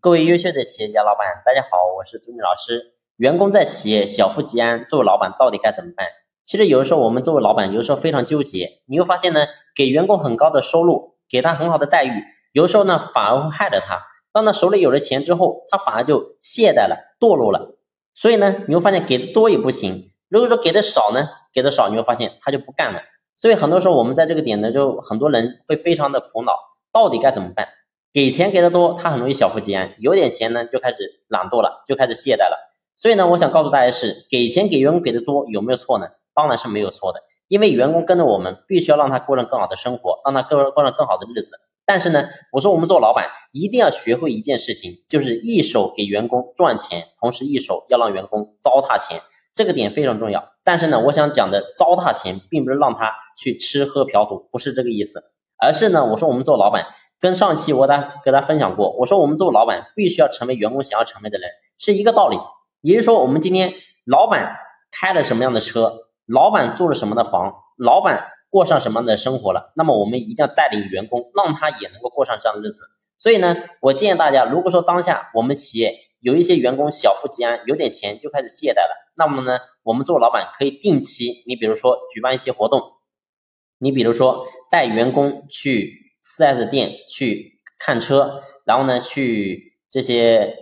各位优秀的企业家老板，大家好，我是朱明老师。员工在企业小富即安，作为老板到底该怎么办？其实有的时候我们作为老板，有的时候非常纠结。你会发现呢，给员工很高的收入，给他很好的待遇，有的时候呢反而会害了他。当他手里有了钱之后，他反而就懈怠了，堕落了。所以呢，你会发现给的多也不行。如果说给的少呢，给的少，你会发现他就不干了。所以很多时候我们在这个点呢，就很多人会非常的苦恼，到底该怎么办？给钱给的多，他很容易小富即安；有点钱呢，就开始懒惰了，就开始懈怠了。所以呢，我想告诉大家是，给钱给员工给的多有没有错呢？当然是没有错的，因为员工跟着我们，必须要让他过上更好的生活，让他过过上更好的日子。但是呢，我说我们做老板一定要学会一件事情，就是一手给员工赚钱，同时一手要让员工糟蹋钱，这个点非常重要。但是呢，我想讲的糟蹋钱，并不是让他去吃喝嫖赌，不是这个意思，而是呢，我说我们做老板。跟上期我大给大家分享过，我说我们做老板必须要成为员工想要成为的人，是一个道理。也就是说，我们今天老板开了什么样的车，老板住了什么的房，老板过上什么样的生活了，那么我们一定要带领员工，让他也能够过上这样的日子。所以呢，我建议大家，如果说当下我们企业有一些员工小富即安，有点钱就开始懈怠了，那么呢，我们做老板可以定期，你比如说举办一些活动，你比如说带员工去。4S 店去看车，然后呢，去这些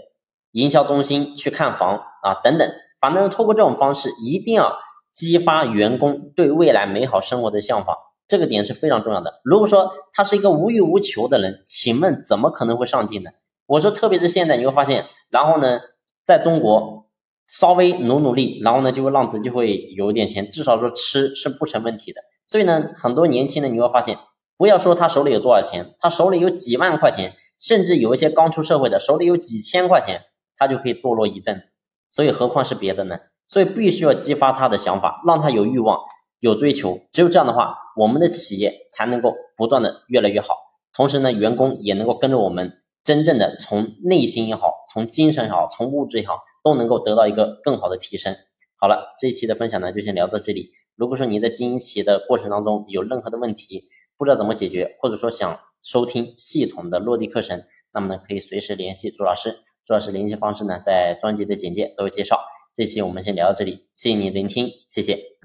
营销中心去看房啊，等等，反正通过这种方式，一定要激发员工对未来美好生活的向往，这个点是非常重要的。如果说他是一个无欲无求的人，请问怎么可能会上进呢？我说，特别是现在，你会发现，然后呢，在中国稍微努努力，然后呢，就会让自己就会有一点钱，至少说吃是不成问题的。所以呢，很多年轻人你会发现。不要说他手里有多少钱，他手里有几万块钱，甚至有一些刚出社会的手里有几千块钱，他就可以堕落一阵子。所以何况是别的呢？所以必须要激发他的想法，让他有欲望、有追求。只有这样的话，我们的企业才能够不断的越来越好。同时呢，员工也能够跟着我们，真正的从内心也好，从精神也好，从物质也好，都能够得到一个更好的提升。好了，这一期的分享呢，就先聊到这里。如果说你在经营企业的过程当中有任何的问题，不知道怎么解决，或者说想收听系统的落地课程，那么呢可以随时联系朱老师。朱老师联系方式呢在专辑的简介都有介绍。这期我们先聊到这里，谢谢你聆听，谢谢。